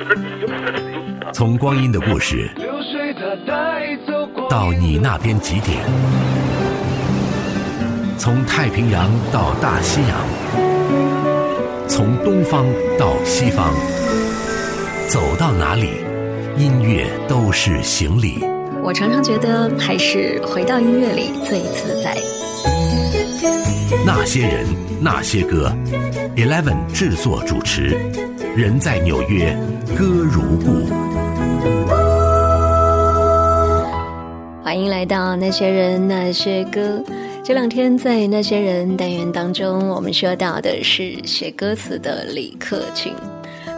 从光阴的故事到你那边几点？从太平洋到大西洋，从东方到西方，走到哪里，音乐都是行李。我常常觉得还是回到音乐里最自在。那些人，那些歌，Eleven 制作主持。人在纽约，歌如故。欢迎来到那些人那些歌。这两天在那些人单元当中，我们说到的是写歌词的李克勤。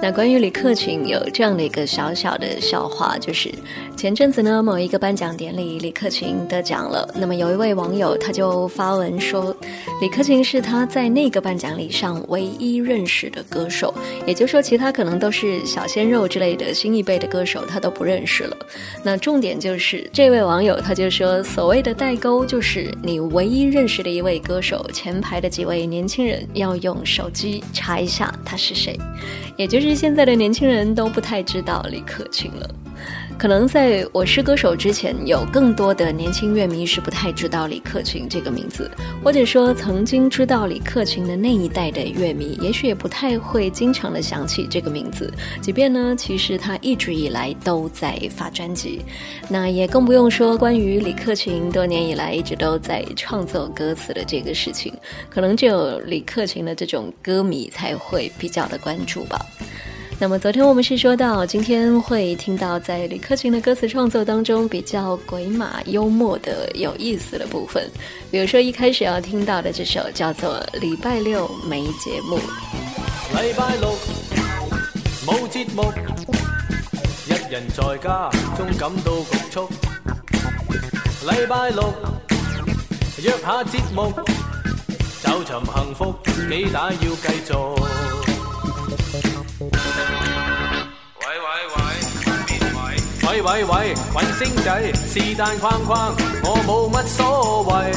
那关于李克勤有这样的一个小小的笑话，就是前阵子呢，某一个颁奖典礼，李克勤得奖了。那么有一位网友他就发文说，李克勤是他在那个颁奖礼上唯一认识的歌手，也就是说，其他可能都是小鲜肉之类的新一辈的歌手，他都不认识了。那重点就是这位网友他就说，所谓的代沟就是你唯一认识的一位歌手，前排的几位年轻人要用手机查一下他是谁。也就是现在的年轻人都不太知道李克勤了。可能在我是歌手之前，有更多的年轻乐迷是不太知道李克勤这个名字，或者说曾经知道李克勤的那一代的乐迷，也许也不太会经常的想起这个名字。即便呢，其实他一直以来都在发专辑，那也更不用说关于李克勤多年以来一直都在创作歌词的这个事情，可能只有李克勤的这种歌迷才会比较的关注吧。那么昨天我们是说到今天会听到在李克勤的歌词创作当中比较鬼马幽默的有意思的部分比如说一开始要听到的这首叫做礼拜六没节目礼拜六冇节目一人在家中感到局促礼拜六约下节目找寻幸福你哪要继续喂喂喂，边位？喂喂喂，星仔，是但框框，我冇乜所谓。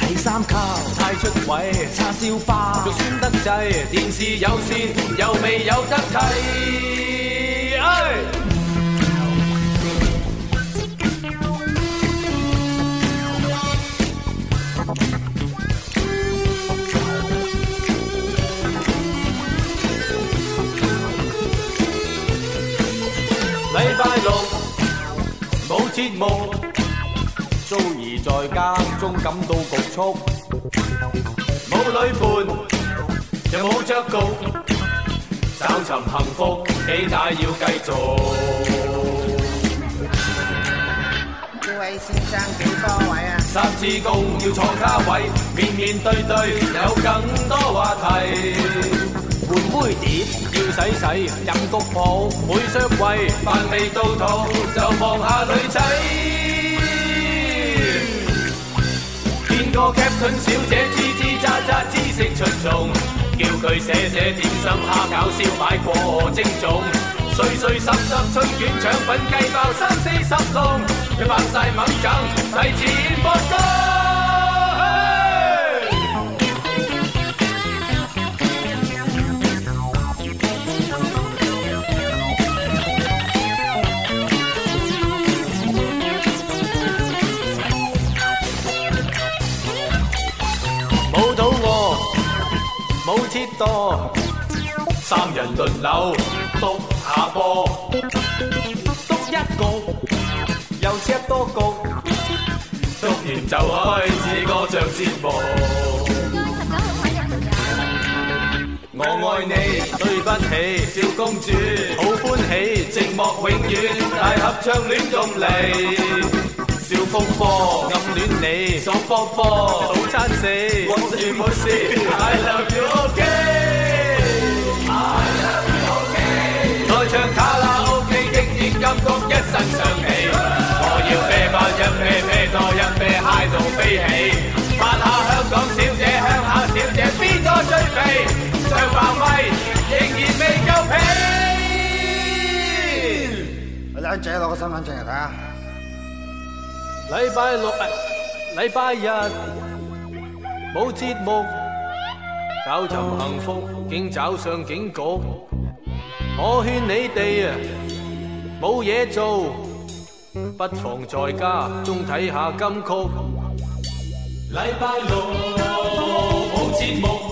睇三级太出位，叉烧花仲酸得滞，电视有线又未有得睇，哎。节目，遭而在家中感到局促，冇女伴又冇着局，找寻幸福，几大要继续。位先生几多位啊？三字共要坐卡位，面面对对有更多话题。换杯碟要洗洗，饮谷堡，每双季饭未到肚就望下女仔。见个 Captain 小姐，叽叽喳喳，知识出众，叫佢写写点心虾饺烧卖过正宗，碎碎什汁春卷肠粉鸡包三四十笼，一包晒猛整，使钱方够。三人轮流督下波，督一局又踢多局，督完就开始歌唱节目。我爱你，对不起，小公主，好欢喜，寂寞永远，大合唱暖动嚟，笑风波，暗恋你，爽波波，早餐死，我最冇事。I love you. 卡拉 OK 經典金曲一身上起，我要啤翻一啤啤多一啤嗨到飛起，拍下香港小姐鄉下小姐邊個最肥？上百威仍然未夠皮。你等仔攞個身份證嚟睇下。禮拜六啊，禮拜日冇節目，找尋幸福竟找上警局。我劝你哋啊，冇嘢做，不妨在家中睇下金曲。礼拜六冇节目。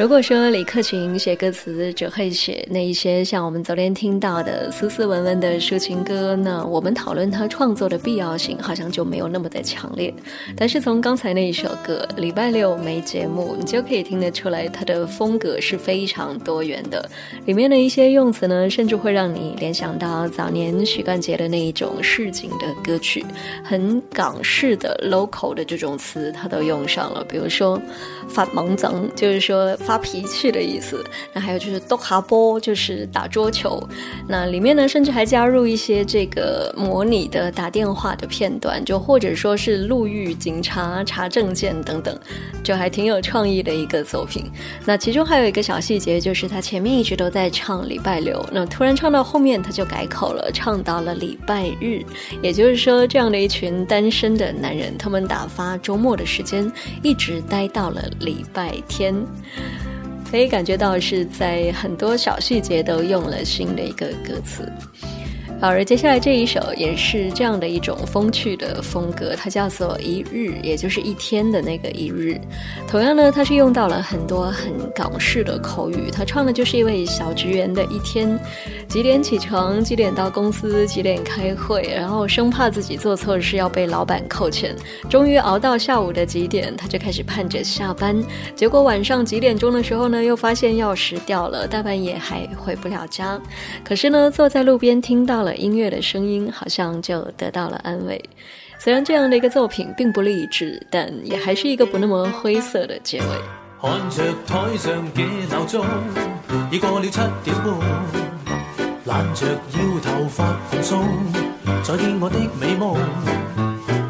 如果说李克勤写歌词只会写那一些像我们昨天听到的斯斯文文的抒情歌，那我们讨论他创作的必要性好像就没有那么的强烈。但是从刚才那一首歌《礼拜六没节目》，你就可以听得出来，他的风格是非常多元的。里面的一些用词呢，甚至会让你联想到早年许冠杰的那一种市井的歌曲，很港式的 local 的这种词，他都用上了。比如说“法盲僧”，就是说。发脾气的意思。那还有就是斗哈波，就是打桌球。那里面呢，甚至还加入一些这个模拟的打电话的片段，就或者说是路遇警察查证件等等，就还挺有创意的一个作品。那其中还有一个小细节，就是他前面一直都在唱礼拜六，那突然唱到后面他就改口了，唱到了礼拜日。也就是说，这样的一群单身的男人，他们打发周末的时间，一直待到了礼拜天。可以感觉到是在很多小细节都用了新的一个歌词。而接下来这一首也是这样的一种风趣的风格，它叫做《一日》，也就是一天的那个一日。同样呢，它是用到了很多很港式的口语。他唱的就是一位小职员的一天：几点起床，几点到公司，几点开会，然后生怕自己做错事要被老板扣钱。终于熬到下午的几点，他就开始盼着下班。结果晚上几点钟的时候呢，又发现钥匙掉了，大半夜还回不了家。可是呢，坐在路边听到了。音乐的声音好像就得到了安慰，虽然这样的一个作品并不励志，但也还是一个不那么灰色的结尾。看着台上嘅闹钟，已过了七点半，懒着腰，头发蓬松，再见我的美梦，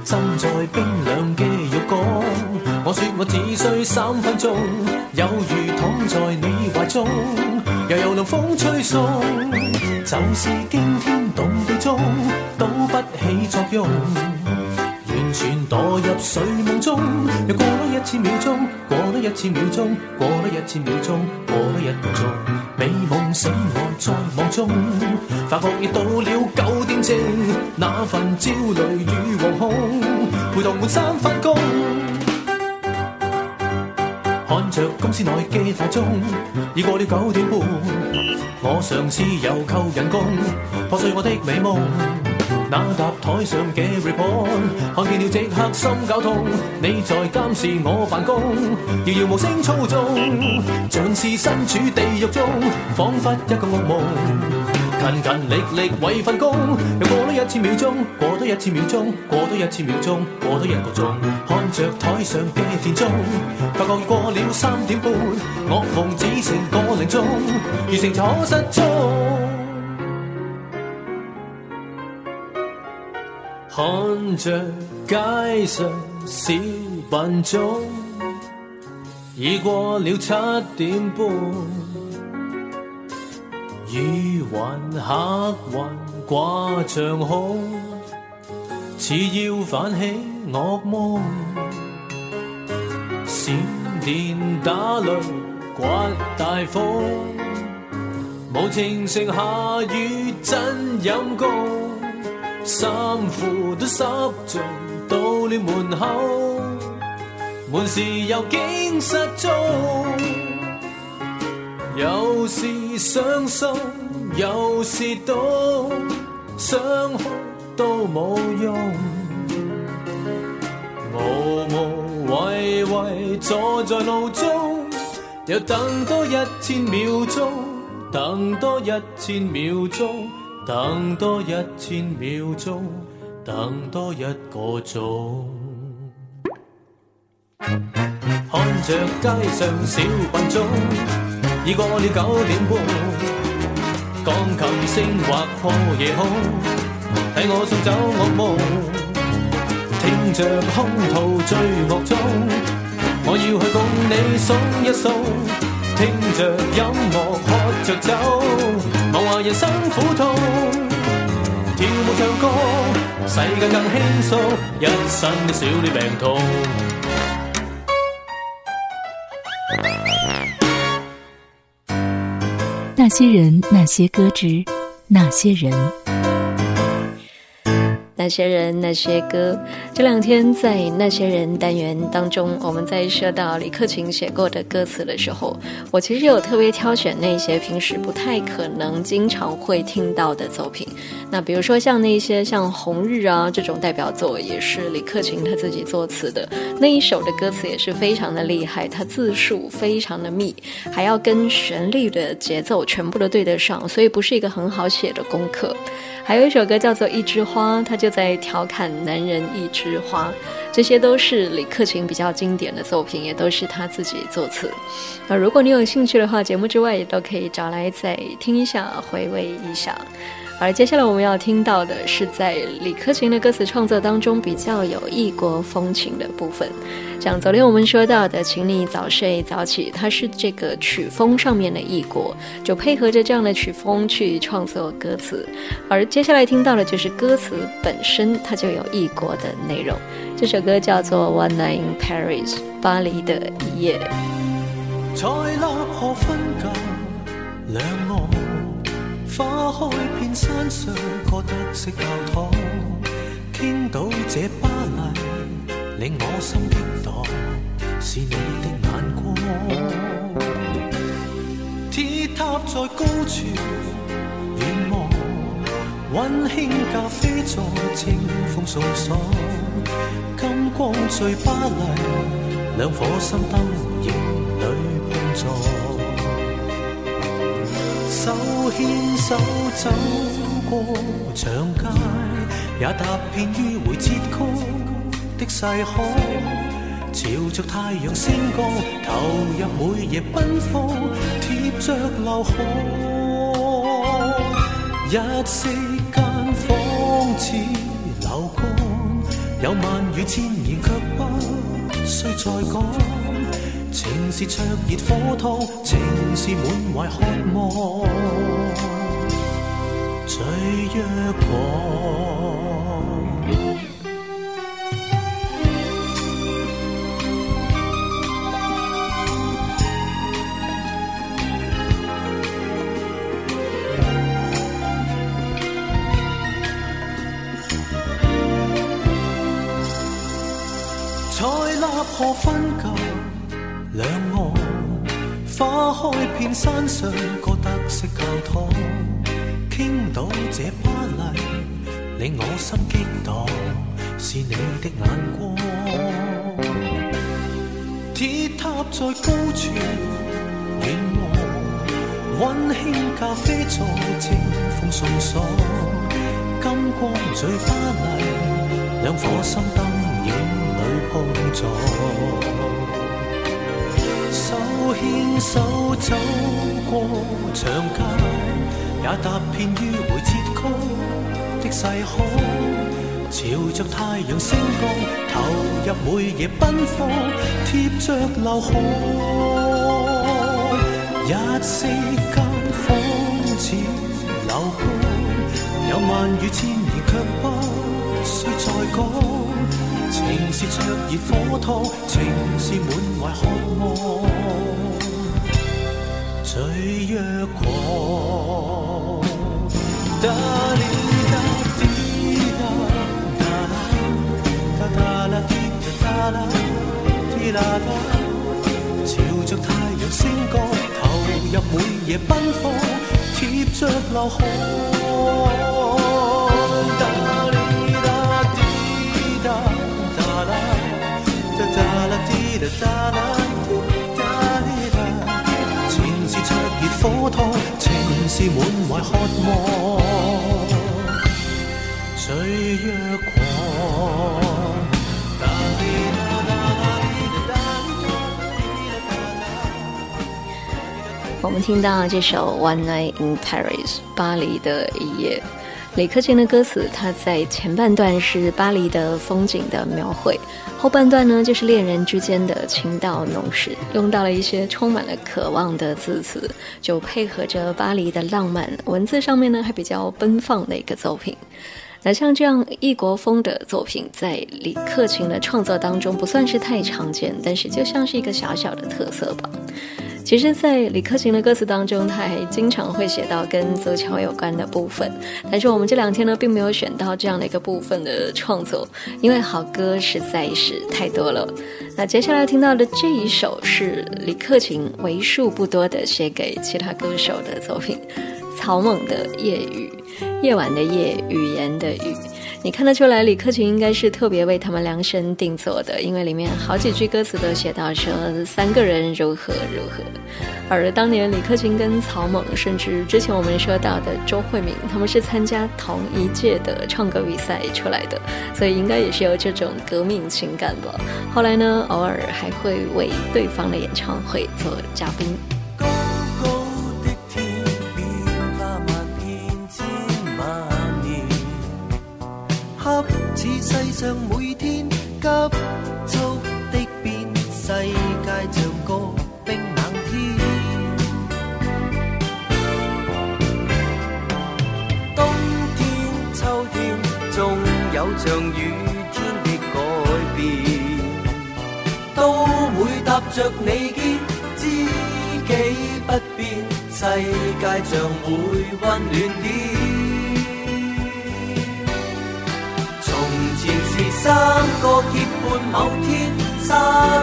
浸在冰凉嘅浴缸，我说我只需三分钟，有如躺在你怀中，悠悠弄风吹送，就是惊天。中都不起作用，完全堕入睡梦中。又过多一次秒钟，过多一次秒钟，过多一次秒钟，过多一秒钟。美梦醒我在梦中，发觉已到了九点正，那份焦虑与惶恐，陪同换衫返工。看着公司内嘅大钟，已过了九点半。我尝试又扣人工，破碎我的美梦。那沓台上嘅 report，看见了即刻心绞痛。你在监视我办公，遥遥无声操纵，像是身处地狱中，仿佛一个噩梦。勤勤力力为份工，又过多一千秒钟，过多一千秒钟，过多一千秒钟，过多一个钟。看着台上嘅点钟，发觉过了三点半，噩梦只剩个零钟，完成就可失踪。看着街上小笨钟，已过了七点半。雨云黑云挂长空，似要泛起恶梦。闪电打雷，刮大风，无情剩下雨阵阴公，衫裤都湿尽，到了门口，门匙又竟失踪。有时伤心，有时痛，想哭都无用。无无谓谓坐在路中，又等多一千秒钟，等多一千秒钟，等多一千秒钟，等多一个钟。看着街上小笨钟。已过了九点半，钢琴声划破夜空，替我送走噩梦。听着空吐醉乐中，我要去共你送一送。听着音乐喝着酒，忘怀人生苦痛。跳舞唱歌，世界更轻松，一生少了病痛。那些人，那些歌之，那些人。那些人那些歌，这两天在那些人单元当中，我们在说到李克勤写过的歌词的时候，我其实有特别挑选那些平时不太可能经常会听到的作品。那比如说像那些像《红日》啊这种代表作，也是李克勤他自己作词的那一首的歌词，也是非常的厉害，他字数非常的密，还要跟旋律的节奏全部都对得上，所以不是一个很好写的功课。还有一首歌叫做《一枝花》，它就。在调侃男人一枝花，这些都是李克勤比较经典的作品，也都是他自己作词。那如果你有兴趣的话，节目之外也都可以找来再听一下，回味一下。而接下来我们要听到的是在李克勤的歌词创作当中比较有异国风情的部分。像昨天我们说到的《请你早睡早起》，它是这个曲风上面的异国，就配合着这样的曲风去创作歌词。而接下来听到的就是歌词本身它就有异国的内容。这首歌叫做《One Night in Paris》，巴黎的一夜。花开遍山上，哥得色教堂，倾倒这巴黎，令我心激荡，是你的眼光。铁塔在高处远望，温馨咖啡座，清风送爽，金光醉巴黎，两颗心灯影里碰撞。牵手走过长街，也踏遍迂回折曲的细海。朝着太阳升高，投入每夜奔放，贴着流汗。一息间仿似流光，有万语千言，却不需再讲。情是灼热火烫，情是满怀渴望，最若狂。在奈何分隔。两岸花开遍山上各特色教堂，倾倒这巴黎，令我心激荡，是你的眼光。铁塔在高处远望，温馨咖啡在清风送爽，金光最巴黎，两颗心灯影里碰撞。牵手走过长街，也踏遍迂回切曲的细巷。朝着太阳升起，投入每夜奔放，贴着流汗。一息间仿似流光，有万语千言，却不需再讲。情是灼热火烫，情是满怀渴望。岁月狂，朝着太阳升高，投入每夜奔放，贴着流汗，哒哩哒嘀哒，哒啦哒哒啦嘀哒哒啦。火烫，情是满怀渴望，岁月狂。我们听到这首《One Night in Paris》巴黎的一夜。李克勤的歌词，他在前半段是巴黎的风景的描绘，后半段呢就是恋人之间的情到浓时，用到了一些充满了渴望的字词，就配合着巴黎的浪漫，文字上面呢还比较奔放的一个作品。那像这样异国风的作品，在李克勤的创作当中不算是太常见，但是就像是一个小小的特色吧。其实，在李克勤的歌词当中，他还经常会写到跟足球有关的部分，但是我们这两天呢，并没有选到这样的一个部分的创作，因为好歌实在是太多了。那接下来听到的这一首是李克勤为数不多的写给其他歌手的作品，《草蜢的夜雨，夜晚的夜，语言的语。你看得出来，李克勤应该是特别为他们量身定做的，因为里面好几句歌词都写到说三个人如何如何。而当年李克勤跟曹猛，甚至之前我们说到的周慧敏，他们是参加同一届的唱歌比赛出来的，所以应该也是有这种革命情感吧。后来呢，偶尔还会为对方的演唱会做嘉宾。着你肩，知己不变，世界像会温暖点。从前是三个结伴，某天沙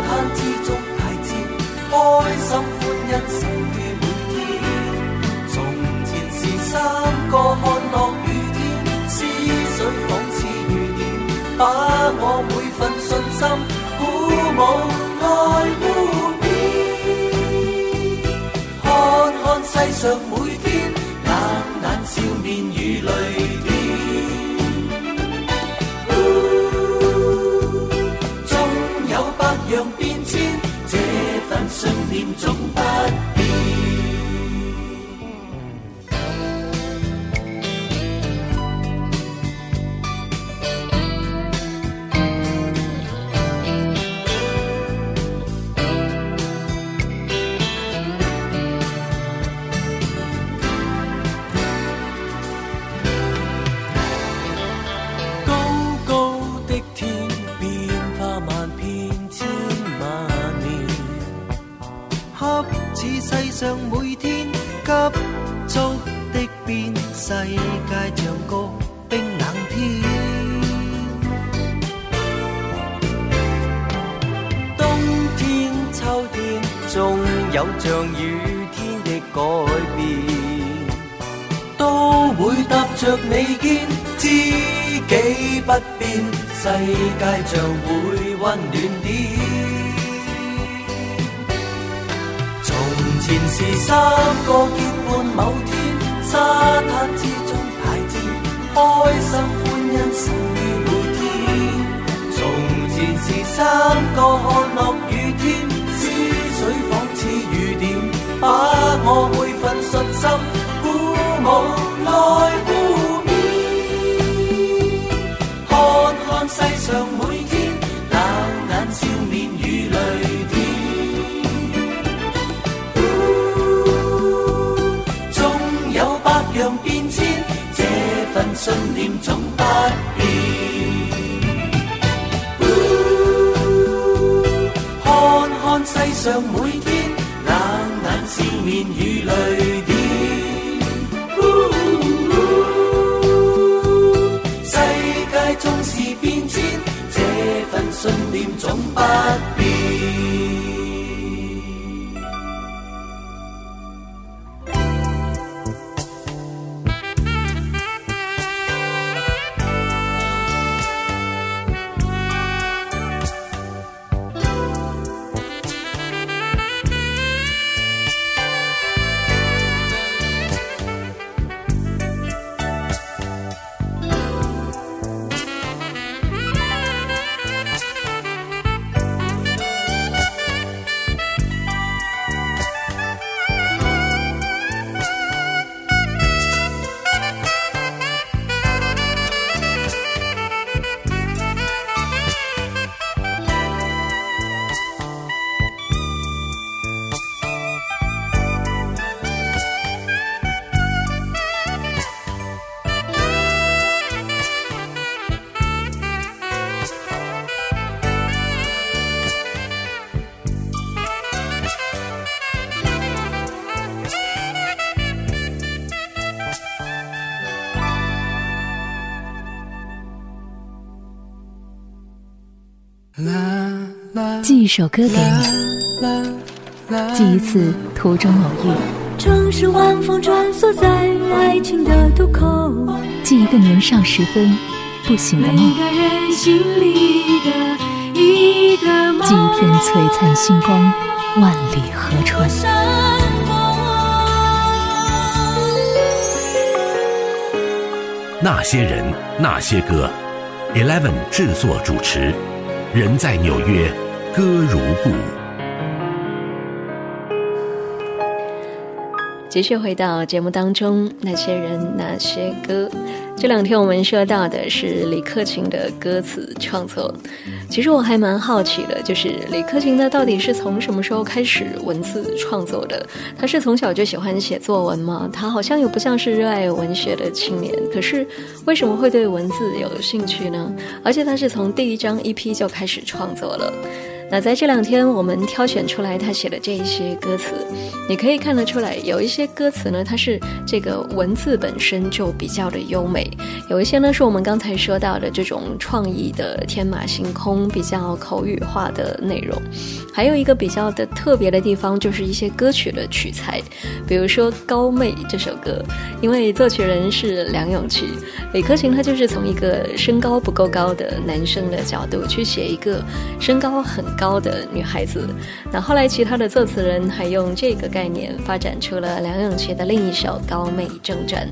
滩之中大战，开心欢胜于每天。从前是三个看落雨天，思想仿似雨点，把我每份信心鼓舞。在无边，看看世上每天，冷冷笑面。世界将会温暖点。从前是三个结伴，某天沙滩之中排战，开心欢欣，胜于每天。从前是三个看落雨天，思绪仿似雨点，把我。信念总不变。Woo，看看世上每天冷眼、笑面与泪点。Woo，世界纵是变迁，这份信念总不。一首歌给你，记一次途中偶遇，记一个年少时分不醒的梦，记一片璀璨星光，万里河川。那些人，那些歌，Eleven 制作主持，人在纽约。歌如故。继续回到节目当中，那些人那些歌。这两天我们说到的是李克勤的歌词创作。其实我还蛮好奇的，就是李克勤他到底是从什么时候开始文字创作的？他是从小就喜欢写作文吗？他好像又不像是热爱文学的青年。可是为什么会对文字有兴趣呢？而且他是从第一张 EP 就开始创作了。那在这两天，我们挑选出来他写的这一些歌词，你可以看得出来，有一些歌词呢，它是这个文字本身就比较的优美；有一些呢，是我们刚才说到的这种创意的天马行空、比较口语化的内容。还有一个比较的特别的地方，就是一些歌曲的取材，比如说《高妹》这首歌，因为作曲人是梁咏琪、李克勤，他就是从一个身高不够高的男生的角度去写一个身高很。高的女孩子，那后来其他的作词人还用这个概念发展出了梁咏琪的另一首《高美正传》。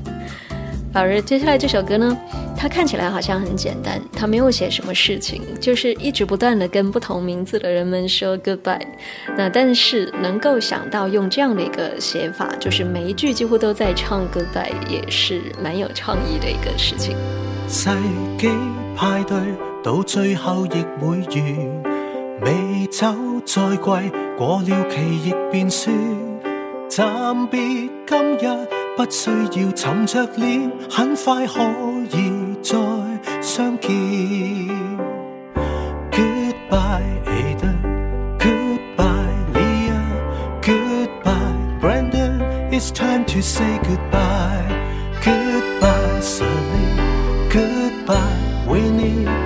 而接下来这首歌呢，它看起来好像很简单，它没有写什么事情，就是一直不断的跟不同名字的人们说 goodbye。那但是能够想到用这样的一个写法，就是每一句几乎都在唱 goodbye，也是蛮有创意的一个事情。世纪派对到最后亦会完。美酒再贵，过了期亦便酸。暂别今日，不需要沉着脸，很快可以再相见。Goodbye Eden, Goodbye Leah, Goodbye Brandon, It's time to say goodbye. Goodbye Sally, Goodbye Winnie.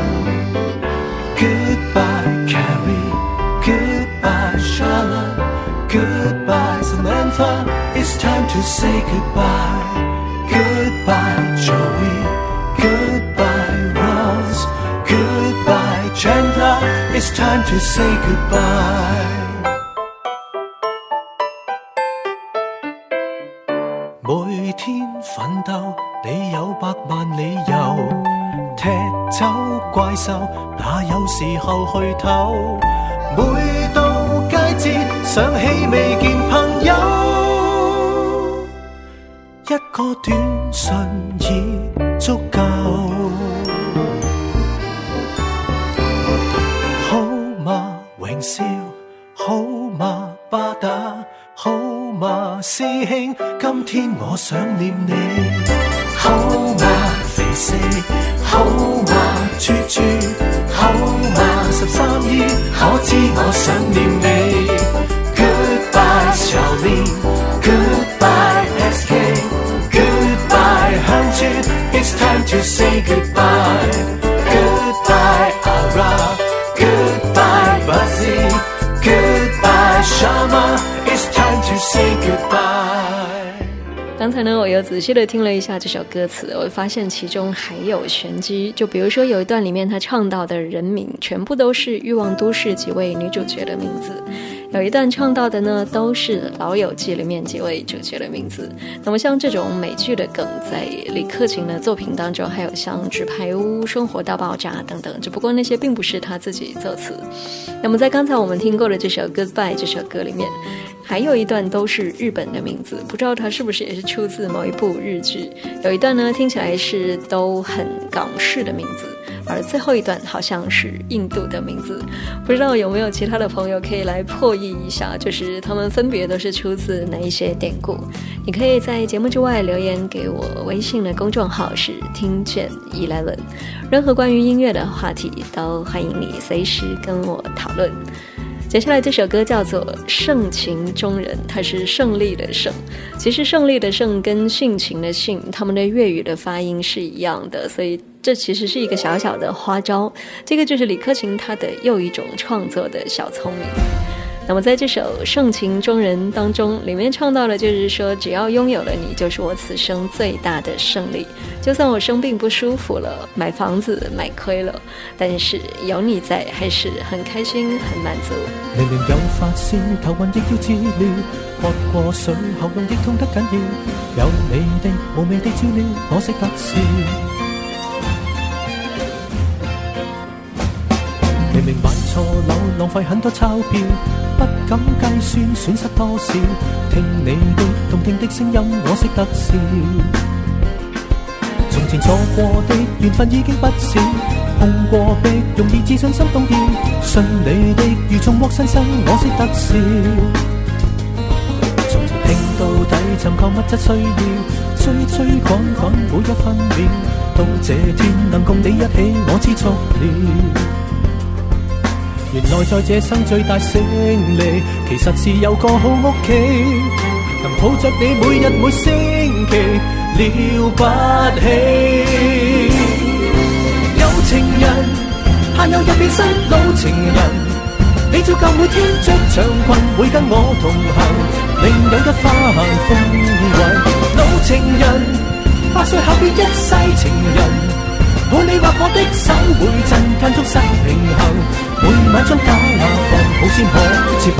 Goodbye, Charlotte. Goodbye, Samantha. It's time to say goodbye. Goodbye, Joey. Goodbye, Rose. Goodbye, Chandler. It's time to say goodbye. 每天奋斗，你有百万理由。踢走怪兽，哪有时候去唞？每到佳节， 想起未见朋友，一个短信已足够。好嘛，荣少，好嘛，巴打，好嘛，师兄，今天我想念你。好嘛，肥四，好嘛，猪猪，好嘛，十三姨，可知我想念。to say goodbye. Goodbye, Ara. Goodbye, Buzzy. Goodbye, Shama. It's time to say goodbye. 刚才呢，我又仔细的听了一下这首歌词，我发现其中还有玄机。就比如说有一段里面他唱到的人名，全部都是《欲望都市》几位女主角的名字。有一段唱到的呢，都是《老友记》里面几位主角的名字。那么像这种美剧的梗，在李克勤的作品当中，还有像《纸牌屋》《生活大爆炸》等等。只不过那些并不是他自己作词。那么在刚才我们听过的这首《Goodbye》这首歌里面，还有一段都是日本的名字，不知道它是不是也是出自某一部日剧。有一段呢，听起来是都很港式的名字。而最后一段好像是印度的名字，不知道有没有其他的朋友可以来破译一下，就是他们分别都是出自哪一些典故？你可以在节目之外留言给我微信的公众号是听见 Eleven，任何关于音乐的话题都欢迎你随时跟我讨论。接下来这首歌叫做《盛情中人》，它是胜利的胜，其实胜利的胜跟性情的性，他们的粤语的发音是一样的，所以。这其实是一个小小的花招，这个就是李克勤他的又一种创作的小聪明。那么在这首《盛情中人》当中，里面唱到了，就是说，只要拥有了你，就是我此生最大的胜利。就算我生病不舒服了，买房子买亏了，但是有你在，还是很开心、很满足。浪费很多钞票，不敢计算损失多少。听你的动听的声音，我识得笑。从前错过的缘份已经不少，碰过壁容易自信心动摇。信你的如重获新生，我识得笑。从前听到底，寻求物质需要，追追赶赶每一分秒，到这天能共你一起，我知足了。原来在这生最大胜利，其实是有个好屋企，能抱着你每日每星期了不起。有情人，但有日变失老情人，你照旧每天着长裙会跟我同行，另有吉花行风韵。老情人，八岁后变一世情人，抱你或我的手会震，间足生平衡。每晚将打那份，好先可接吻。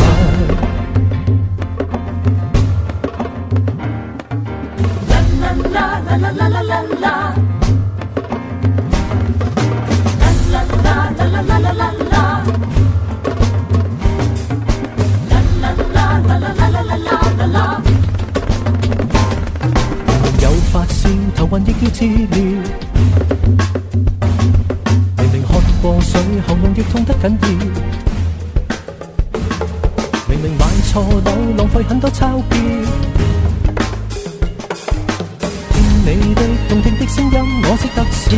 痛得紧要，明明买错到浪费很多钞票。听你的动听的声音，我识得笑。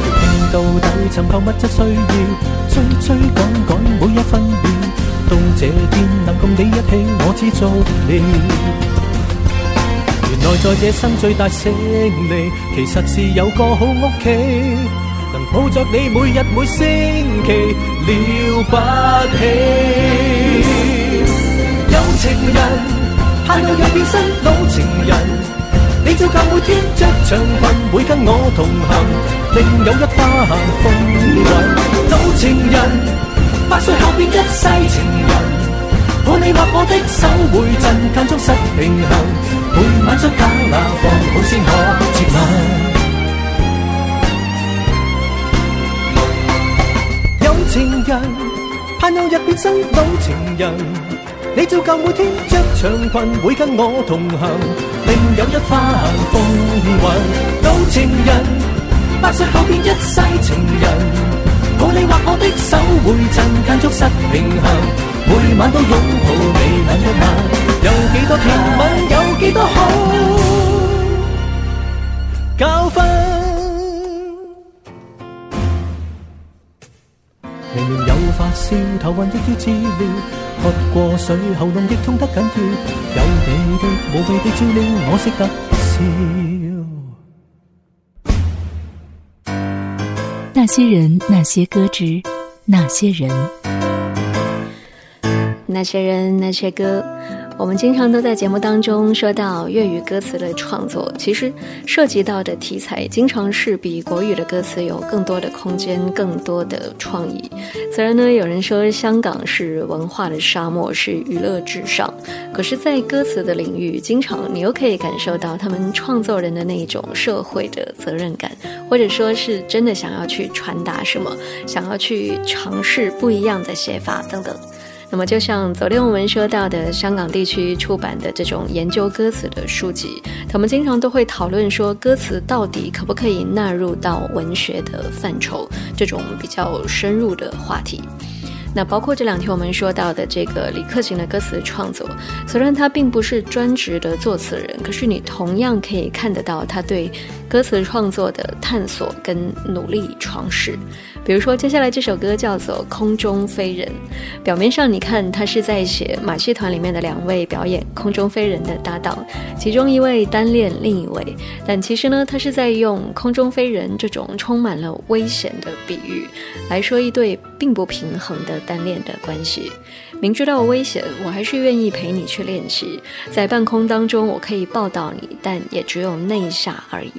从头听到底，寻求物质需要，追追赶赶每一分秒。到这天能共你一起，我知足了。原来在这生最大胜利，其实是有个好屋企。抱着你，每日每星期了不起。有情人盼我又变身老情人，你照旧每天着长裙，会跟我同行，另有一番风味。老情人，八岁后变一世情人，我你握我的手会震，间中失平衡，每晚想假牙放好先可接吻。情人，盼有日变身老情人。你照旧每天着长裙，会跟我同行。另有一番风云。老情人，八岁后变一世情人。抱你或我的手，会震，近足失平衡。每晚都拥抱你那一晚，有几多甜吻，有几多好教训。无论有发烧，头晕亦要治疗。喝过水，喉咙亦痛得紧要。有你的无比的照料，我识得笑。那些人，那些歌之，那些人，那些人，那些歌。我们经常都在节目当中说到粤语歌词的创作，其实涉及到的题材经常是比国语的歌词有更多的空间、更多的创意。虽然呢，有人说香港是文化的沙漠，是娱乐至上，可是，在歌词的领域，经常你又可以感受到他们创作人的那一种社会的责任感，或者说是真的想要去传达什么，想要去尝试不一样的写法等等。那么，就像昨天我们说到的，香港地区出版的这种研究歌词的书籍，我们经常都会讨论说，歌词到底可不可以纳入到文学的范畴？这种比较深入的话题。那包括这两天我们说到的这个李克勤的歌词创作，虽然他并不是专职的作词人，可是你同样可以看得到他对歌词创作的探索跟努力尝试。比如说，接下来这首歌叫做《空中飞人》，表面上你看他是在写马戏团里面的两位表演空中飞人的搭档，其中一位单恋另一位，但其实呢，他是在用“空中飞人”这种充满了危险的比喻来说一对。并不平衡的单恋的关系，明知道危险，我还是愿意陪你去练习。在半空当中，我可以抱到你，但也只有那一下而已。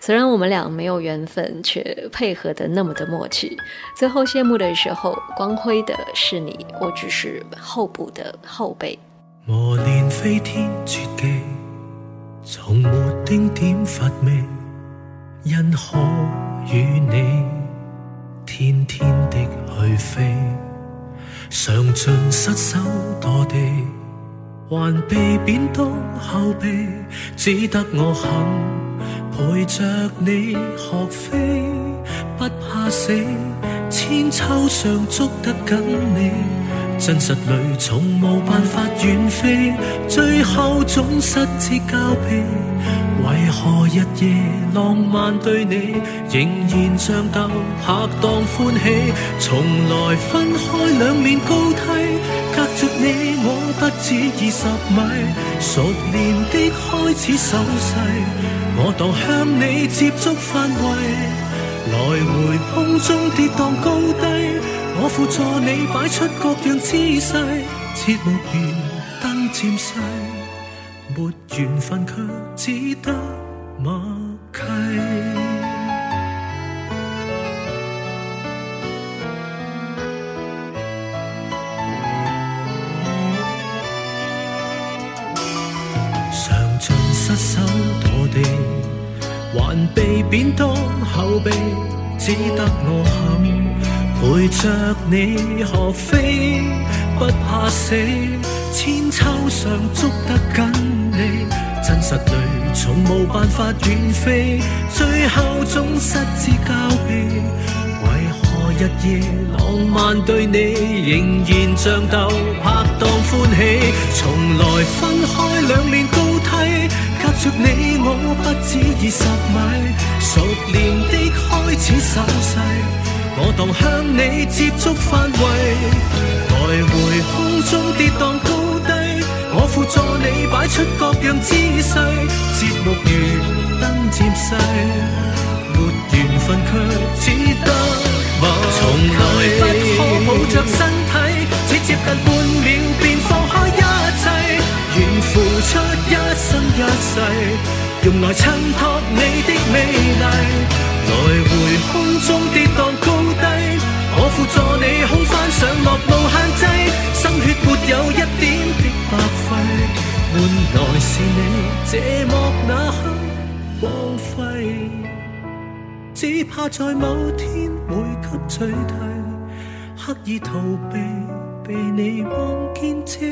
虽然我们俩没有缘分，却配合得那么的默契。最后谢幕的时候，光辉的是你，我只是候补的后你？天天的去飞，尝尽失手堕地，还被贬当后备，只得我肯陪着你学飞，不怕死，千秋上捉得紧你，真实里从无办法远飞，最后总失之交臂。为何日夜浪漫对你，仍然像旧拍档欢喜？从来分开两面高梯，隔着你我不止二十米。熟练的开始手势，我当向你接触范围，来回空中跌宕高低，我辅助你摆出各样姿势，节目完灯渐细。没缘分，却只得默契。尝尽失手堕地，还被贬当后辈，只得我肯陪着你学飞，不怕死，千秋上捉得紧。真实里，从无办法远飞，最后总失之交臂。为何日夜浪漫对你，仍然像逗拍档欢喜？从来分开两面高梯，隔着你我不止二十米。熟练的开始手势，我当向你接触范围，来回空中跌宕。我辅助你摆出各样姿势，节目如灯渐细，没缘分却只得我从来不可抱着身体，只接近半秒便放开一切，愿付出一生一世，用来衬托你的美丽。来回空中跌宕高低，我辅助你空翻上落无限制。有一点的白费，换来是你这莫那刻荒废。只怕在某天会给取替，刻意逃避被你望见这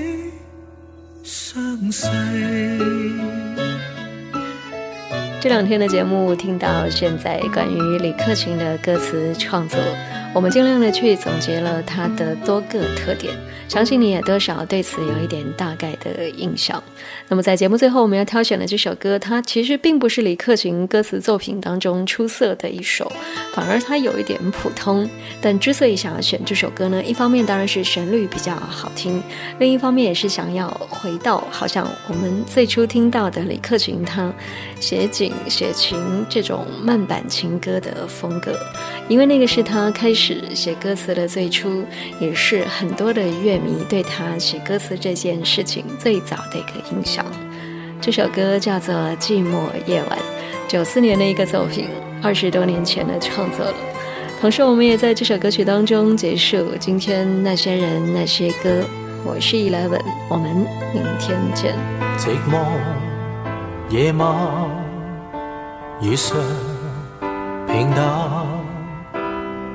伤势。这两天的节目听到现在关于李克勤的歌词创作。我们尽量的去总结了它的多个特点，相信你也多少对此有一点大概的印象。那么在节目最后，我们要挑选的这首歌，它其实并不是李克群歌词作品当中出色的一首，反而它有一点普通。但之所以想要选这首歌呢，一方面当然是旋律比较好听，另一方面也是想要回到好像我们最初听到的李克群他。写景写情这种慢板情歌的风格，因为那个是他开始写歌词的最初，也是很多的乐迷对他写歌词这件事情最早的一个印象。这首歌叫做《寂寞夜晚》，九四年的一个作品，二十多年前的创作了。同时，我们也在这首歌曲当中结束今天那些人那些歌。我是 Eleven，我们明天见。夜晚，雨上，平淡，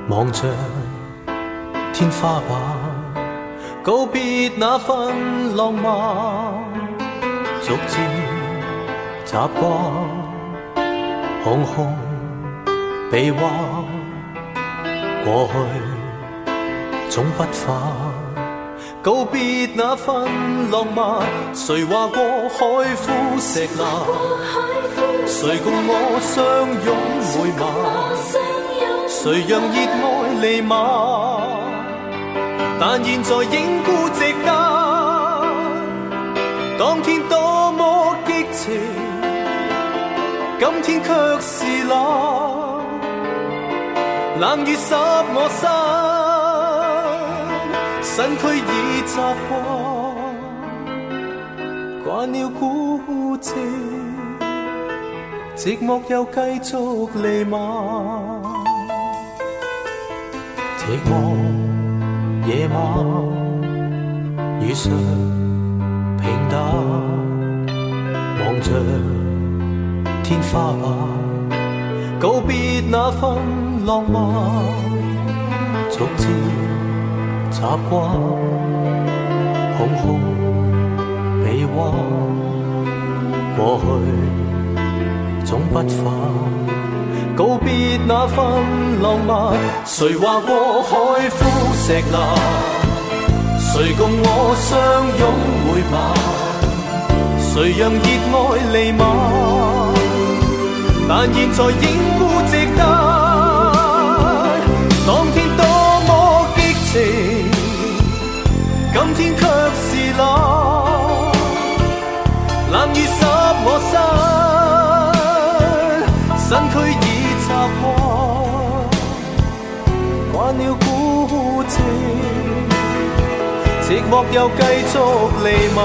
望着天花板，告别那份浪漫，逐渐习惯，空空臂弯，过去总不返。告别那份浪漫，谁话过海枯石烂？谁共我相拥每晚？谁让热爱弥漫？但现在仍孤值得。当天多么激情，今天却是冷，冷雨湿我心。身躯已习惯，惯了孤寂，寂寞又继续弥漫。寂寞夜晚，雨上平淡，望着天花板，告别那份浪漫，从前。习惯空空臂弯，过去总不返。告别那份浪漫，谁话过海枯石烂？谁共我相拥回晚？谁让热爱弥漫？但现在仍孤值得。天却是冷，冷雨湿我身，身躯已擦惯惯了孤寂，寂寞又继续弥漫。